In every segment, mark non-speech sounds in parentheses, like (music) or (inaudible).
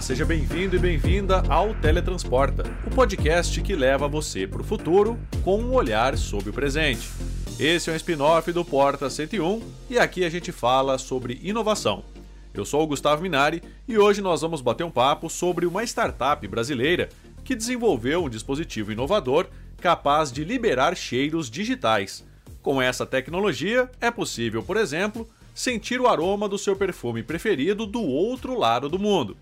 Olá, seja bem-vindo e bem-vinda ao Teletransporta, o podcast que leva você para o futuro com um olhar sobre o presente. Esse é um spin-off do Porta 101 e aqui a gente fala sobre inovação. Eu sou o Gustavo Minari e hoje nós vamos bater um papo sobre uma startup brasileira que desenvolveu um dispositivo inovador capaz de liberar cheiros digitais. Com essa tecnologia, é possível, por exemplo, sentir o aroma do seu perfume preferido do outro lado do mundo.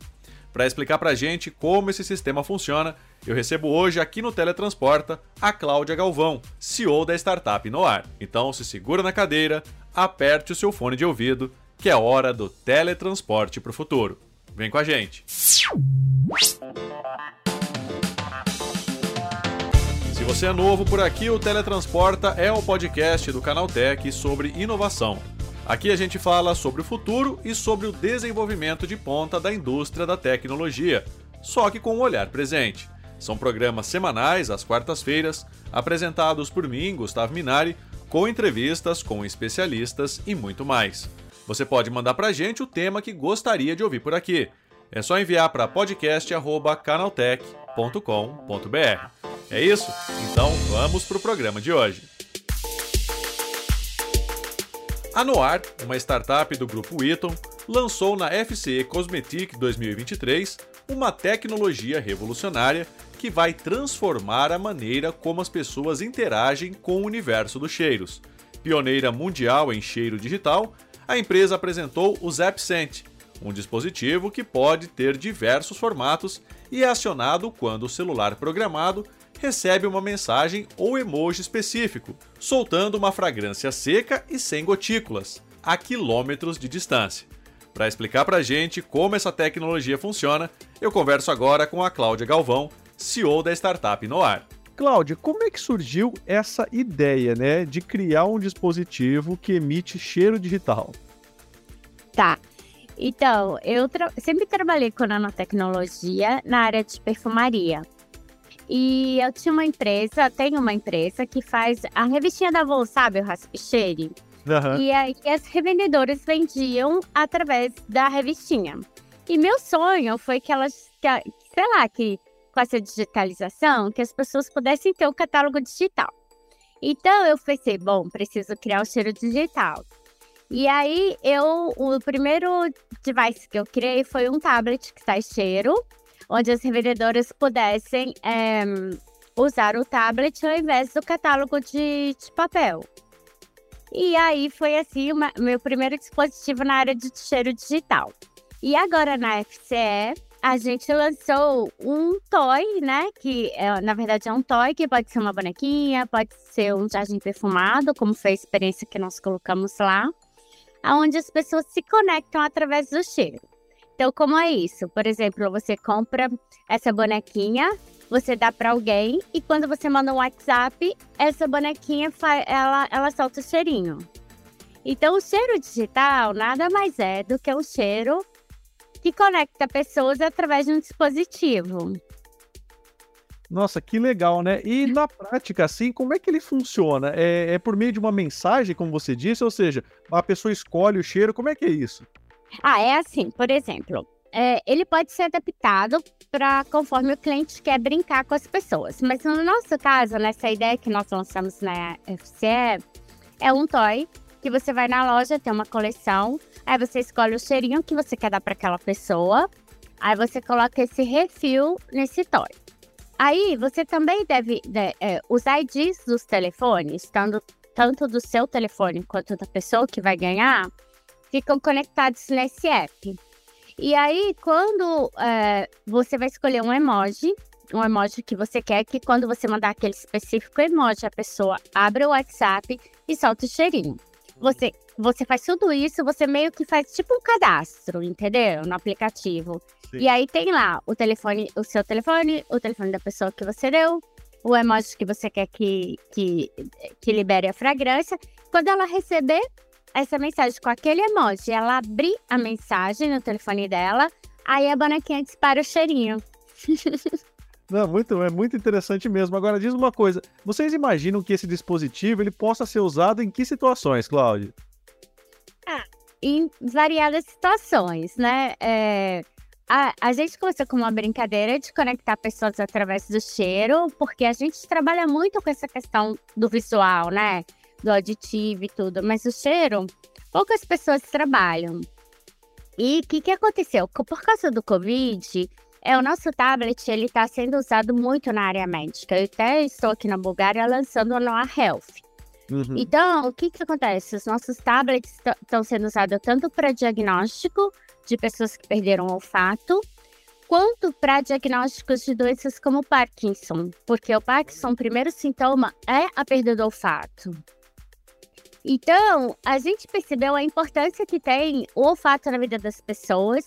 Para explicar para a gente como esse sistema funciona, eu recebo hoje aqui no Teletransporta a Cláudia Galvão, CEO da startup Noar. Então se segura na cadeira, aperte o seu fone de ouvido, que é hora do teletransporte para o futuro. Vem com a gente! Se você é novo por aqui, o Teletransporta é o podcast do Canal Tech sobre inovação. Aqui a gente fala sobre o futuro e sobre o desenvolvimento de ponta da indústria da tecnologia, só que com um olhar presente. São programas semanais, às quartas-feiras, apresentados por mim, Gustavo Minari, com entrevistas com especialistas e muito mais. Você pode mandar pra gente o tema que gostaria de ouvir por aqui. É só enviar para podcast@canaltech.com.br. É isso? Então vamos pro programa de hoje. A Noir, uma startup do grupo Eaton, lançou na FCE Cosmetic 2023 uma tecnologia revolucionária que vai transformar a maneira como as pessoas interagem com o universo dos cheiros. Pioneira mundial em cheiro digital, a empresa apresentou o ZapScent, um dispositivo que pode ter diversos formatos e é acionado quando o celular programado recebe uma mensagem ou emoji específico, soltando uma fragrância seca e sem gotículas, a quilômetros de distância. Para explicar para a gente como essa tecnologia funciona, eu converso agora com a Cláudia Galvão, CEO da startup Noar. Cláudia, como é que surgiu essa ideia, né, de criar um dispositivo que emite cheiro digital? Tá. Então, eu tra sempre trabalhei com nanotecnologia na área de perfumaria. E eu tinha uma empresa, tenho uma empresa que faz a revistinha da Avon, sabe? O Raspicheire. Uhum. E aí as revendedoras vendiam através da revistinha. E meu sonho foi que elas, que, sei lá, que com essa digitalização, que as pessoas pudessem ter o um catálogo digital. Então eu pensei, bom, preciso criar o cheiro digital. E aí eu, o primeiro device que eu criei foi um tablet que sai cheiro onde as revendedoras pudessem é, usar o tablet ao invés do catálogo de, de papel. E aí foi assim o meu primeiro dispositivo na área de cheiro digital. E agora na FCE a gente lançou um toy, né? Que é, na verdade é um toy que pode ser uma bonequinha, pode ser um jardim perfumado, como foi a experiência que nós colocamos lá, onde as pessoas se conectam através do cheiro. Então, como é isso? Por exemplo, você compra essa bonequinha, você dá para alguém e quando você manda um WhatsApp, essa bonequinha ela, ela solta o cheirinho. Então, o cheiro digital nada mais é do que um cheiro que conecta pessoas através de um dispositivo. Nossa, que legal, né? E (laughs) na prática, assim, como é que ele funciona? É, é por meio de uma mensagem, como você disse, ou seja, a pessoa escolhe o cheiro, como é que é isso? Ah, é assim, por exemplo, é, ele pode ser adaptado para conforme o cliente quer brincar com as pessoas. Mas no nosso caso, nessa ideia que nós lançamos na FCE, é um toy que você vai na loja, tem uma coleção, aí você escolhe o cheirinho que você quer dar para aquela pessoa, aí você coloca esse refil nesse toy. Aí você também deve, de, é, os IDs dos telefones, tanto, tanto do seu telefone quanto da pessoa que vai ganhar, ficam conectados nesse app. E aí, quando é, você vai escolher um emoji, um emoji que você quer, que quando você mandar aquele específico emoji, a pessoa abre o WhatsApp e solta o cheirinho. Você, você faz tudo isso, você meio que faz tipo um cadastro, entendeu? No aplicativo. Sim. E aí tem lá o telefone, o seu telefone, o telefone da pessoa que você deu, o emoji que você quer que, que, que libere a fragrância. Quando ela receber, essa mensagem com aquele emoji, ela abrir a mensagem no telefone dela, aí a bonequinha dispara o cheirinho. (laughs) Não, muito, é muito interessante mesmo. Agora diz uma coisa, vocês imaginam que esse dispositivo ele possa ser usado em que situações, Cláudia? Ah, em variadas situações, né? É, a, a gente começou com uma brincadeira de conectar pessoas através do cheiro, porque a gente trabalha muito com essa questão do visual, né? Do auditivo e tudo, mas o cheiro, poucas pessoas trabalham. E o que, que aconteceu? Por causa do Covid, é, o nosso tablet ele está sendo usado muito na área médica. Eu até estou aqui na Bulgária lançando o Noah Health. Uhum. Então, o que, que acontece? Os nossos tablets estão sendo usados tanto para diagnóstico de pessoas que perderam o olfato, quanto para diagnósticos de doenças como Parkinson, porque o Parkinson, o primeiro sintoma é a perda do olfato. Então, a gente percebeu a importância que tem o olfato na vida das pessoas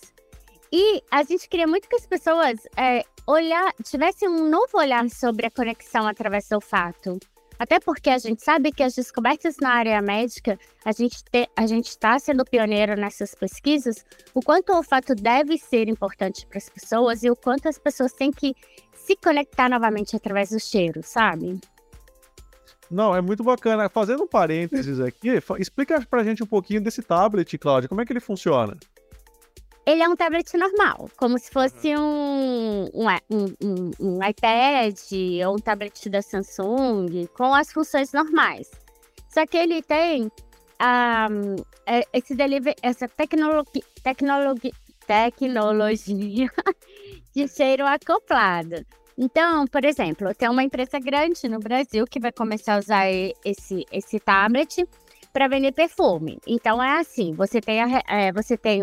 e a gente queria muito que as pessoas é, olhar, tivessem um novo olhar sobre a conexão através do olfato. Até porque a gente sabe que as descobertas na área médica, a gente está sendo pioneiro nessas pesquisas, o quanto o olfato deve ser importante para as pessoas e o quanto as pessoas têm que se conectar novamente através do cheiro, sabe? Não, é muito bacana. Fazendo um parênteses aqui, explica pra gente um pouquinho desse tablet, Cláudia. Como é que ele funciona? Ele é um tablet normal, como se fosse um, um, um, um, iPad ou um tablet da Samsung, com as funções normais. Só que ele tem um, esse delivery, essa tecnologia, tecnologia, (laughs) tecnologia de cheiro acoplado. Então, por exemplo, tem uma empresa grande no Brasil que vai começar a usar esse, esse tablet para vender perfume. Então é assim, você tem, a, é, você tem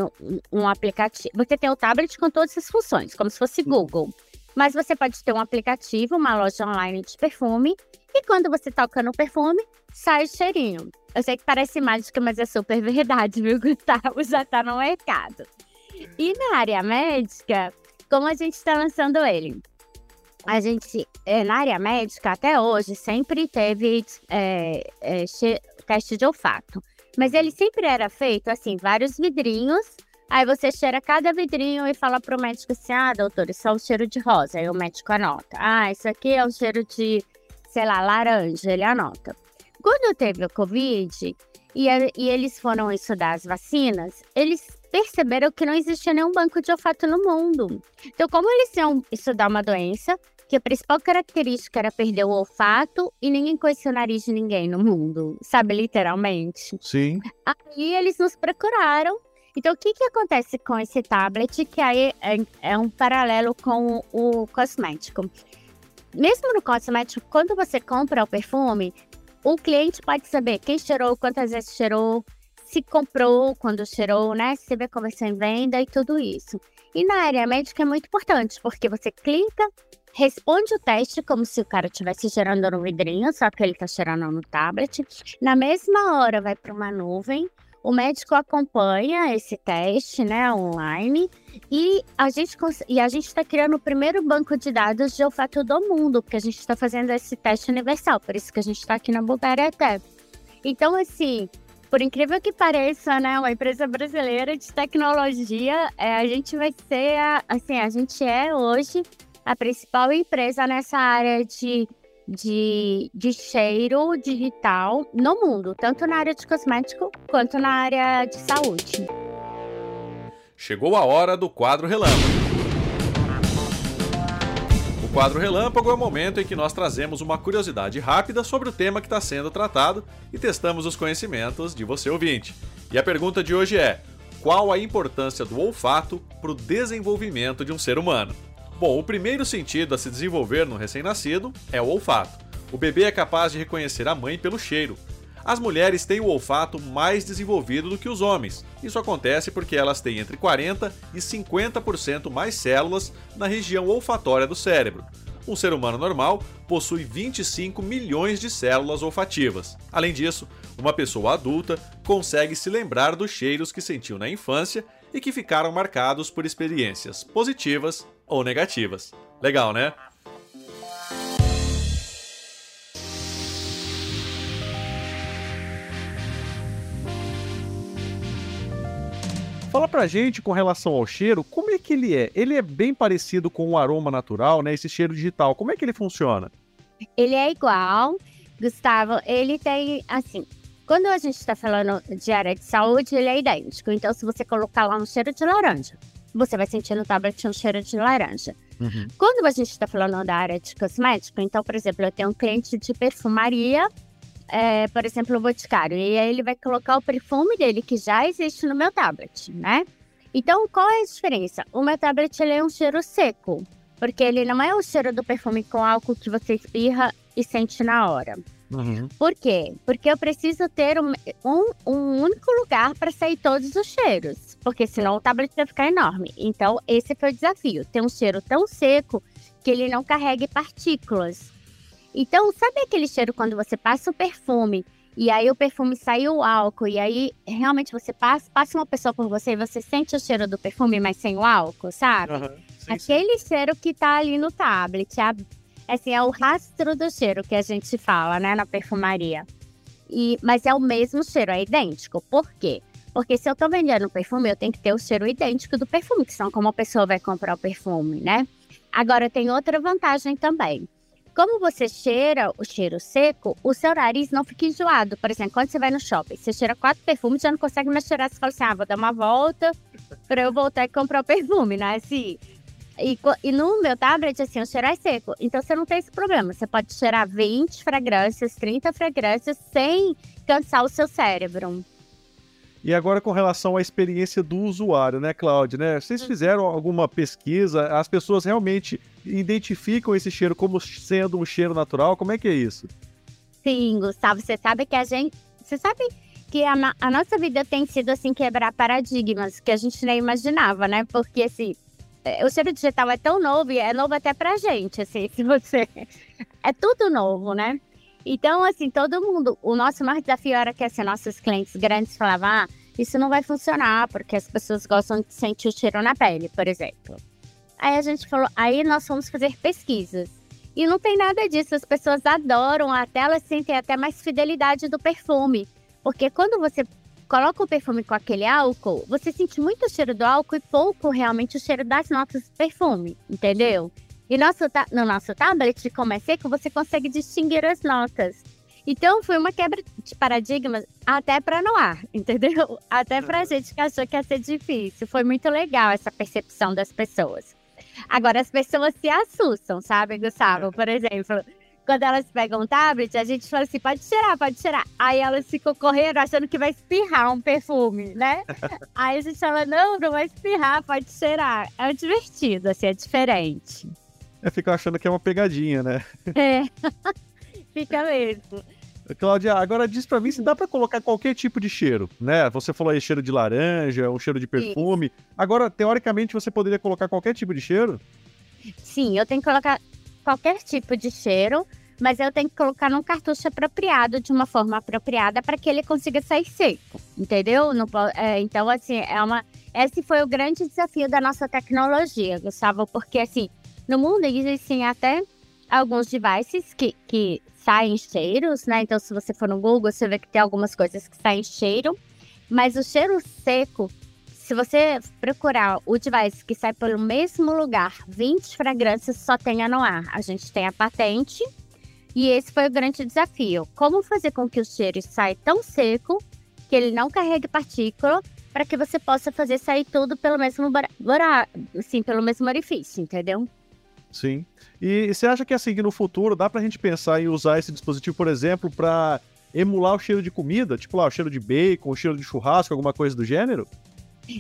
um, aplicativo, você tem o tablet com todas as funções, como se fosse Google. Mas você pode ter um aplicativo, uma loja online de perfume, e quando você toca no perfume, sai o cheirinho. Eu sei que parece mágica, mas é super verdade, viu, (laughs) Gustavo? Já tá no mercado. E na área médica, como a gente está lançando ele? A gente, é, na área médica, até hoje, sempre teve é, é, teste de olfato. Mas ele sempre era feito assim, vários vidrinhos. Aí você cheira cada vidrinho e fala pro médico assim: ah, doutor, isso é um cheiro de rosa. Aí o médico anota. Ah, isso aqui é um cheiro de, sei lá, laranja. Ele anota. Quando teve o Covid e, e eles foram estudar as vacinas, eles perceberam que não existia nenhum banco de olfato no mundo. Então, como eles iam estudar uma doença, que a principal característica era perder o olfato e ninguém conhecia o nariz de ninguém no mundo, sabe, literalmente. Sim. Aí eles nos procuraram. Então, o que, que acontece com esse tablet, que aí é, é um paralelo com o, o cosmético? Mesmo no cosmético, quando você compra o perfume, o cliente pode saber quem cheirou, quantas vezes cheirou, se comprou quando cheirou, né? Se a conversão em venda e tudo isso. E na área médica é muito importante, porque você clica, responde o teste como se o cara estivesse gerando no vidrinho, só que ele está gerando no tablet. Na mesma hora vai para uma nuvem, o médico acompanha esse teste, né, online, e a gente e a gente está criando o primeiro banco de dados de olfato do mundo, porque a gente está fazendo esse teste universal, por isso que a gente está aqui na Bulgária até. Então, assim, por incrível que pareça, né, uma empresa brasileira de tecnologia, é, a gente vai ser, a, assim, a gente é hoje a principal empresa nessa área de, de, de cheiro digital no mundo, tanto na área de cosmético quanto na área de saúde. Chegou a hora do quadro relâmpago. Quadro Relâmpago é o momento em que nós trazemos uma curiosidade rápida sobre o tema que está sendo tratado e testamos os conhecimentos de você ouvinte. E a pergunta de hoje é: qual a importância do olfato para o desenvolvimento de um ser humano? Bom, o primeiro sentido a se desenvolver no recém-nascido é o olfato. O bebê é capaz de reconhecer a mãe pelo cheiro. As mulheres têm o olfato mais desenvolvido do que os homens. Isso acontece porque elas têm entre 40 e 50% mais células na região olfatória do cérebro. Um ser humano normal possui 25 milhões de células olfativas. Além disso, uma pessoa adulta consegue se lembrar dos cheiros que sentiu na infância e que ficaram marcados por experiências positivas ou negativas. Legal, né? Fala pra gente com relação ao cheiro, como é que ele é? Ele é bem parecido com o aroma natural, né? Esse cheiro digital. Como é que ele funciona? Ele é igual, Gustavo. Ele tem, assim, quando a gente está falando de área de saúde, ele é idêntico. Então, se você colocar lá um cheiro de laranja, você vai sentir no tablet um cheiro de laranja. Uhum. Quando a gente está falando da área de cosmético, então, por exemplo, eu tenho um cliente de perfumaria, é, por exemplo, o Boticário, e aí ele vai colocar o perfume dele, que já existe no meu tablet, né? Então, qual é a diferença? O meu tablet ele é um cheiro seco, porque ele não é o cheiro do perfume com álcool que você espirra e sente na hora. Uhum. Por quê? Porque eu preciso ter um, um, um único lugar para sair todos os cheiros, porque senão o tablet vai ficar enorme. Então, esse foi o desafio: ter um cheiro tão seco que ele não carregue partículas. Então, sabe aquele cheiro quando você passa o perfume e aí o perfume sai o álcool e aí realmente você passa, passa uma pessoa por você e você sente o cheiro do perfume, mas sem o álcool, sabe? Uhum. Sim, sim. Aquele cheiro que tá ali no tablet, a- assim, é o rastro do cheiro que a gente fala, né, na perfumaria. E, mas é o mesmo cheiro, é idêntico. Por quê? Porque se eu tô vendendo perfume, eu tenho que ter o cheiro idêntico do perfume, que senão como a pessoa vai comprar o perfume, né? Agora tem outra vantagem também. Como você cheira o cheiro seco, o seu nariz não fica enjoado. Por exemplo, quando você vai no shopping, você cheira quatro perfumes, já não consegue mais cheirar. Você fala assim, ah, vou dar uma volta para eu voltar e comprar o perfume, né? Assim, e, e no meu tablet, assim, o cheiro é seco. Então você não tem esse problema. Você pode cheirar 20 fragrâncias, 30 fragrâncias, sem cansar o seu cérebro. E agora com relação à experiência do usuário, né, Cláudia? Né? Vocês fizeram alguma pesquisa? As pessoas realmente identificam esse cheiro como sendo um cheiro natural? Como é que é isso? Sim, Gustavo, você sabe que a gente. Você sabe que a, no- a nossa vida tem sido assim quebrar paradigmas que a gente nem imaginava, né? Porque assim, é, o cheiro digital é tão novo e é novo até pra gente, assim, (laughs) se você. É tudo novo, né? Então, assim, todo mundo. O nosso maior desafio era que assim, nossos clientes grandes falavam: ah, isso não vai funcionar, porque as pessoas gostam de sentir o cheiro na pele, por exemplo. Aí a gente falou, aí nós fomos fazer pesquisas. E não tem nada disso, as pessoas adoram, até elas sentem até mais fidelidade do perfume. Porque quando você coloca o perfume com aquele álcool, você sente muito o cheiro do álcool e pouco realmente o cheiro das notas do perfume, entendeu? E nosso ta- no nosso tablet, como é seco, você consegue distinguir as notas. Então foi uma quebra de paradigmas até para Noir, (laughs) entendeu? Até pra gente que achou que ia ser difícil. Foi muito legal essa percepção das pessoas. Agora, as pessoas se assustam, sabe, Gustavo? Por exemplo, quando elas pegam um tablet, a gente fala assim: pode tirar, pode tirar. Aí elas ficam correndo achando que vai espirrar um perfume, né? (laughs) Aí a gente fala: não, não vai espirrar, pode cheirar. É divertido, assim, é diferente. É ficar achando que é uma pegadinha, né? É, (laughs) fica mesmo. Cláudia, agora diz pra mim se dá pra colocar qualquer tipo de cheiro, né? Você falou aí cheiro de laranja, um cheiro de perfume. Agora, teoricamente, você poderia colocar qualquer tipo de cheiro? Sim, eu tenho que colocar qualquer tipo de cheiro, mas eu tenho que colocar num cartucho apropriado, de uma forma apropriada, para que ele consiga sair seco, entendeu? Não é, então, assim, é uma. Esse foi o grande desafio da nossa tecnologia, Gustavo, porque, assim, no mundo existem até alguns devices que, que saem cheiros, né? Então, se você for no Google, você vê que tem algumas coisas que saem cheiro, mas o cheiro seco se você procurar o device que sai pelo mesmo lugar, 20 fragrâncias só tem a Noir. A gente tem a patente e esse foi o grande desafio. Como fazer com que o cheiro saia tão seco que ele não carregue partícula para que você possa fazer sair tudo pelo mesmo bara- bara- assim, pelo mesmo orifício, entendeu? Sim. E você acha que assim, que no futuro dá pra gente pensar em usar esse dispositivo, por exemplo, pra emular o cheiro de comida? Tipo lá, o cheiro de bacon, o cheiro de churrasco, alguma coisa do gênero?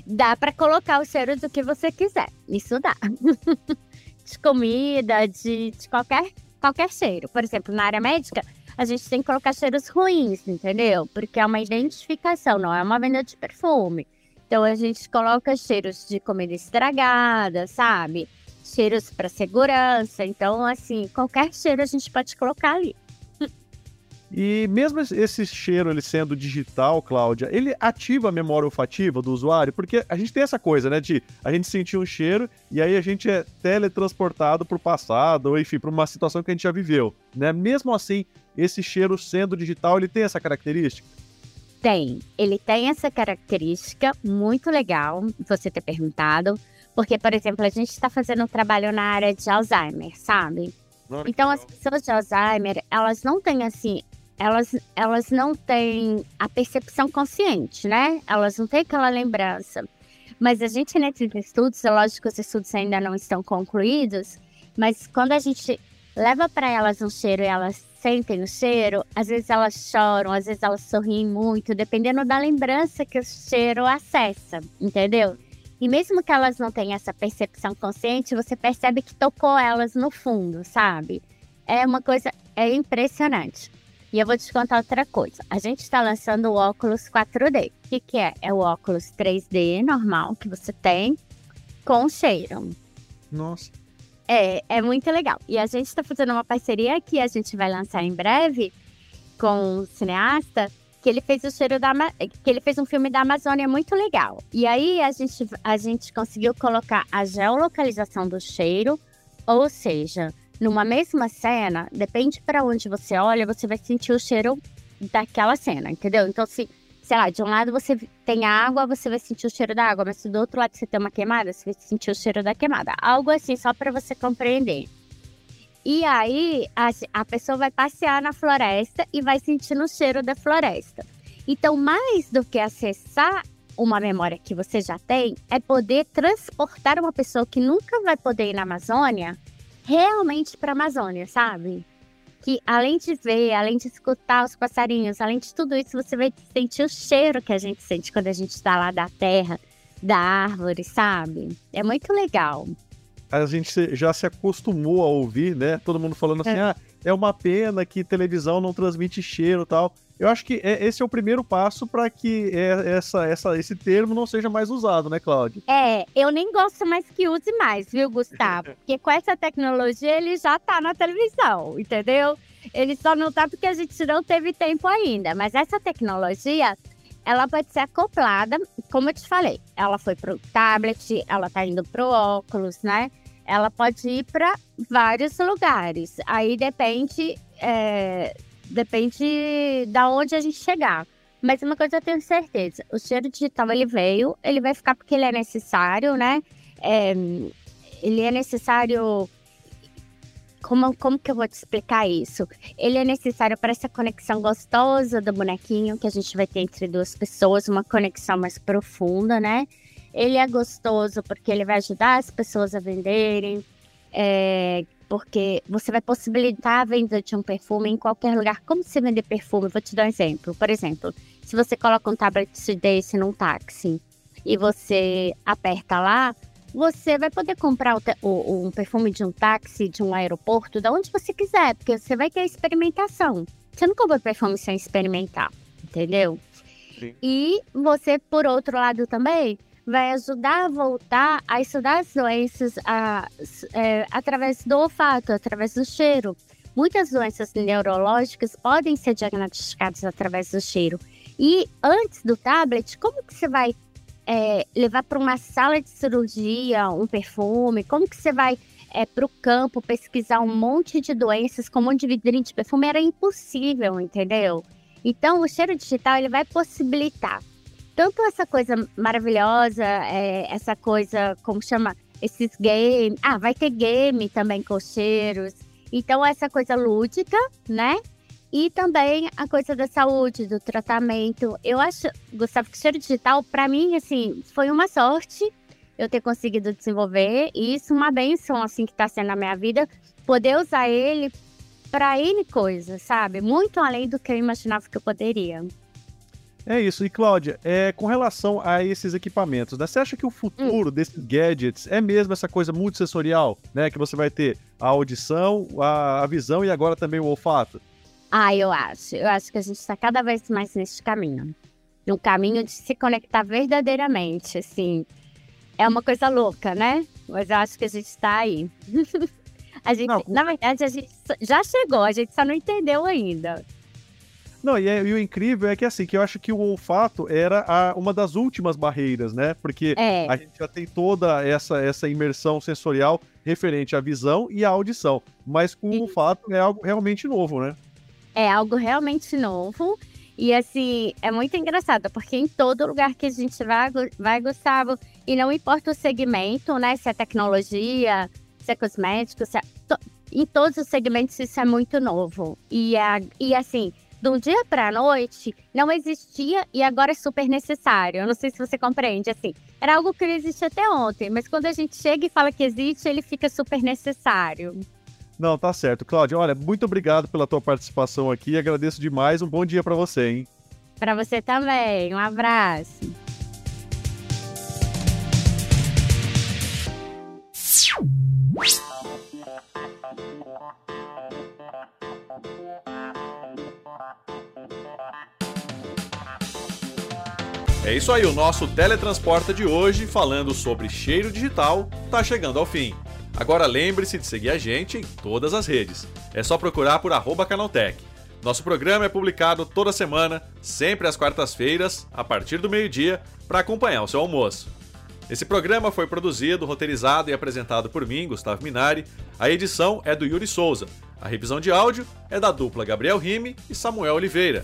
Dá para colocar o cheiro do que você quiser. Isso dá. (laughs) de comida, de, de qualquer, qualquer cheiro. Por exemplo, na área médica, a gente tem que colocar cheiros ruins, entendeu? Porque é uma identificação, não é uma venda de perfume. Então a gente coloca cheiros de comida estragada, sabe? Cheiros para segurança. Então, assim, qualquer cheiro a gente pode colocar ali. E mesmo esse cheiro ele sendo digital, Cláudia, ele ativa a memória olfativa do usuário? Porque a gente tem essa coisa, né, de a gente sentir um cheiro e aí a gente é teletransportado pro passado, ou enfim, para uma situação que a gente já viveu, né? Mesmo assim, esse cheiro sendo digital, ele tem essa característica? Tem. Ele tem essa característica muito legal você ter perguntado. Porque, por exemplo, a gente está fazendo um trabalho na área de Alzheimer, sabe? Então, as pessoas de Alzheimer, elas não têm assim. Elas, elas não têm a percepção consciente, né? Elas não têm aquela lembrança. Mas a gente, nesses estudos, é lógico que os estudos ainda não estão concluídos, mas quando a gente leva para elas um cheiro e elas sentem o cheiro, às vezes elas choram, às vezes elas sorriem muito, dependendo da lembrança que o cheiro acessa, entendeu? E mesmo que elas não tenham essa percepção consciente, você percebe que tocou elas no fundo, sabe? É uma coisa é impressionante. E eu vou te contar outra coisa. A gente está lançando o óculos 4D. O que, que é? É o óculos 3D normal que você tem com cheiro. Nossa. É, é muito legal. E a gente está fazendo uma parceria que a gente vai lançar em breve com um cineasta que ele fez o cheiro da que ele fez um filme da Amazônia muito legal. E aí a gente a gente conseguiu colocar a geolocalização do cheiro, ou seja, numa mesma cena, depende para onde você olha, você vai sentir o cheiro daquela cena, entendeu? Então se sei lá, de um lado você tem água, você vai sentir o cheiro da água, mas se do outro lado você tem uma queimada, você vai sentir o cheiro da queimada. Algo assim, só para você compreender. E aí a, a pessoa vai passear na floresta e vai sentindo o cheiro da floresta. Então, mais do que acessar uma memória que você já tem, é poder transportar uma pessoa que nunca vai poder ir na Amazônia realmente para a Amazônia, sabe? Que além de ver, além de escutar os passarinhos, além de tudo isso, você vai sentir o cheiro que a gente sente quando a gente está lá da terra, da árvore, sabe? É muito legal a gente já se acostumou a ouvir, né? Todo mundo falando assim, é. ah, é uma pena que televisão não transmite cheiro tal. Eu acho que é, esse é o primeiro passo para que é, essa, essa, esse termo não seja mais usado, né, Cláudia? É, eu nem gosto mais que use mais, viu, Gustavo? (laughs) Porque com essa tecnologia ele já tá na televisão, entendeu? Ele só não tá porque a gente não teve tempo ainda. Mas essa tecnologia, ela pode ser acoplada, como eu te falei, ela foi pro tablet, ela tá indo pro óculos, né? Ela pode ir para vários lugares. Aí depende, é, depende da onde a gente chegar. Mas uma coisa eu tenho certeza, o cheiro digital ele veio, ele vai ficar porque ele é necessário, né? É, ele é necessário. Como, como que eu vou te explicar isso? Ele é necessário para essa conexão gostosa do bonequinho que a gente vai ter entre duas pessoas, uma conexão mais profunda, né? Ele é gostoso porque ele vai ajudar as pessoas a venderem, é, porque você vai possibilitar a venda de um perfume em qualquer lugar. Como você vender perfume? Vou te dar um exemplo. Por exemplo, se você coloca um tablet desse num táxi e você aperta lá, você vai poder comprar o, o, um perfume de um táxi, de um aeroporto, da onde você quiser, porque você vai ter experimentação. Você não compra perfume sem experimentar, entendeu? Sim. E você, por outro lado, também vai ajudar a voltar a estudar as doenças a, é, através do olfato, através do cheiro. Muitas doenças neurológicas podem ser diagnosticadas através do cheiro. E antes do tablet, como que você vai é, levar para uma sala de cirurgia um perfume? Como que você vai é, para o campo pesquisar um monte de doenças com um monte de vidrinho de perfume? Era impossível, entendeu? Então, o cheiro digital ele vai possibilitar tanto essa coisa maravilhosa, é, essa coisa, como chama, esses games. Ah, vai ter game também com cheiros. Então, essa coisa lúdica, né? E também a coisa da saúde, do tratamento. Eu acho, Gustavo, que cheiro digital, para mim, assim, foi uma sorte eu ter conseguido desenvolver. E isso, uma benção, assim, que está sendo na minha vida, poder usar ele para N coisas, sabe? Muito além do que eu imaginava que eu poderia. É isso. E Cláudia, é, com relação a esses equipamentos, né, você acha que o futuro hum. desses gadgets é mesmo essa coisa multissensorial, né? Que você vai ter a audição, a, a visão e agora também o olfato? Ah, eu acho. Eu acho que a gente está cada vez mais nesse caminho. No caminho de se conectar verdadeiramente, assim. É uma coisa louca, né? Mas eu acho que a gente está aí. (laughs) a gente, não, na verdade, a gente já chegou, a gente só não entendeu ainda. Não, e, é, e, o incrível é que assim, que eu acho que o olfato era a, uma das últimas barreiras, né? Porque é. a gente já tem toda essa, essa imersão sensorial referente à visão e à audição. Mas com o olfato é algo realmente novo, né? É algo realmente novo. E assim, é muito engraçado, porque em todo lugar que a gente vai, vai Gustavo, e não importa o segmento, né? Se é tecnologia, se é cosmético, se é, em todos os segmentos isso é muito novo. E, é, e assim, de um dia para a noite não existia e agora é super necessário. Eu não sei se você compreende, assim. Era algo que não existia até ontem, mas quando a gente chega e fala que existe, ele fica super necessário. Não, tá certo. Cláudia, olha, muito obrigado pela tua participação aqui. Agradeço demais. Um bom dia para você, hein? Para você também. Um abraço. É isso aí, o nosso Teletransporta de hoje, falando sobre cheiro digital, tá chegando ao fim. Agora lembre-se de seguir a gente em todas as redes. É só procurar por Canaltech. Nosso programa é publicado toda semana, sempre às quartas-feiras, a partir do meio-dia, para acompanhar o seu almoço. Esse programa foi produzido, roteirizado e apresentado por mim, Gustavo Minari. A edição é do Yuri Souza. A revisão de áudio é da dupla Gabriel Rime e Samuel Oliveira.